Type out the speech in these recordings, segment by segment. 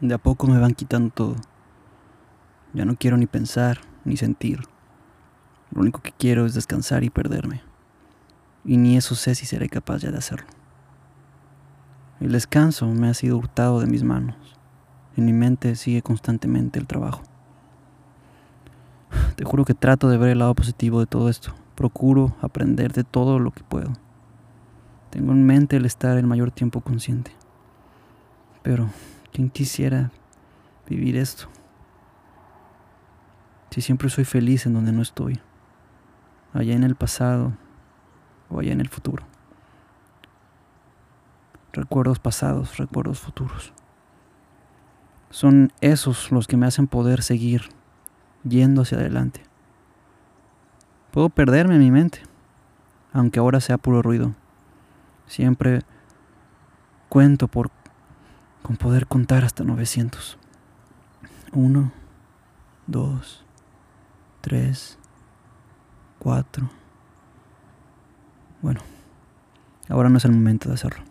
De a poco me van quitando todo. Ya no quiero ni pensar, ni sentir. Lo único que quiero es descansar y perderme. Y ni eso sé si seré capaz ya de hacerlo. El descanso me ha sido hurtado de mis manos. En mi mente sigue constantemente el trabajo. Te juro que trato de ver el lado positivo de todo esto. Procuro aprender de todo lo que puedo. Tengo en mente el estar el mayor tiempo consciente. Pero, ¿quién quisiera vivir esto? Si siempre soy feliz en donde no estoy, allá en el pasado o allá en el futuro. Recuerdos pasados, recuerdos futuros. Son esos los que me hacen poder seguir yendo hacia adelante. Puedo perderme en mi mente, aunque ahora sea puro ruido. Siempre cuento por con poder contar hasta 900. Uno, dos, tres, cuatro. Bueno, ahora no es el momento de hacerlo.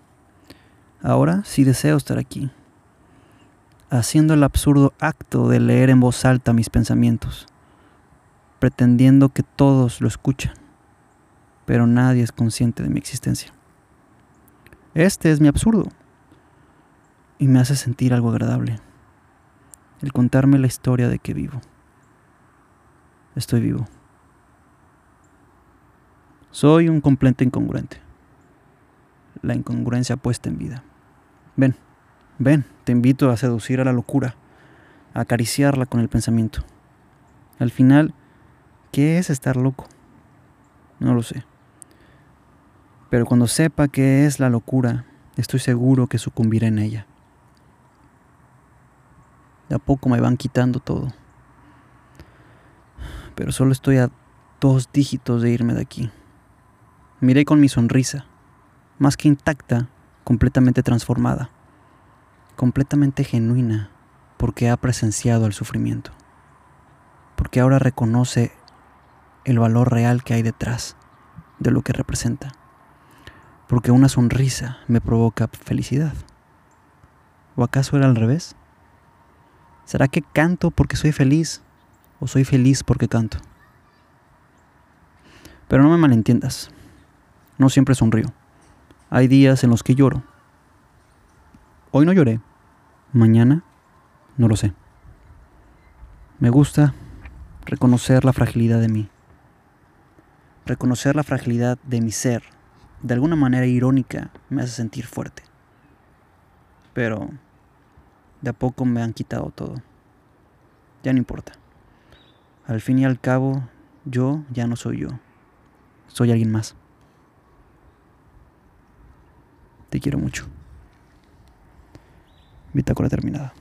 Ahora sí deseo estar aquí, haciendo el absurdo acto de leer en voz alta mis pensamientos, pretendiendo que todos lo escuchan, pero nadie es consciente de mi existencia. Este es mi absurdo y me hace sentir algo agradable, el contarme la historia de que vivo. Estoy vivo. Soy un completo incongruente. La incongruencia puesta en vida. Ven, ven, te invito a seducir a la locura, a acariciarla con el pensamiento. Al final, ¿qué es estar loco? No lo sé. Pero cuando sepa qué es la locura, estoy seguro que sucumbiré en ella. De a poco me van quitando todo. Pero solo estoy a dos dígitos de irme de aquí. Miré con mi sonrisa, más que intacta, completamente transformada, completamente genuina, porque ha presenciado el sufrimiento, porque ahora reconoce el valor real que hay detrás de lo que representa, porque una sonrisa me provoca felicidad. ¿O acaso era al revés? ¿Será que canto porque soy feliz o soy feliz porque canto? Pero no me malentiendas, no siempre sonrío. Hay días en los que lloro. Hoy no lloré, mañana no lo sé. Me gusta reconocer la fragilidad de mí, reconocer la fragilidad de mi ser, de alguna manera irónica, me hace sentir fuerte. Pero de a poco me han quitado todo. Ya no importa. Al fin y al cabo, yo ya no soy yo. Soy alguien más. Te quiero mucho. Bitácora terminada.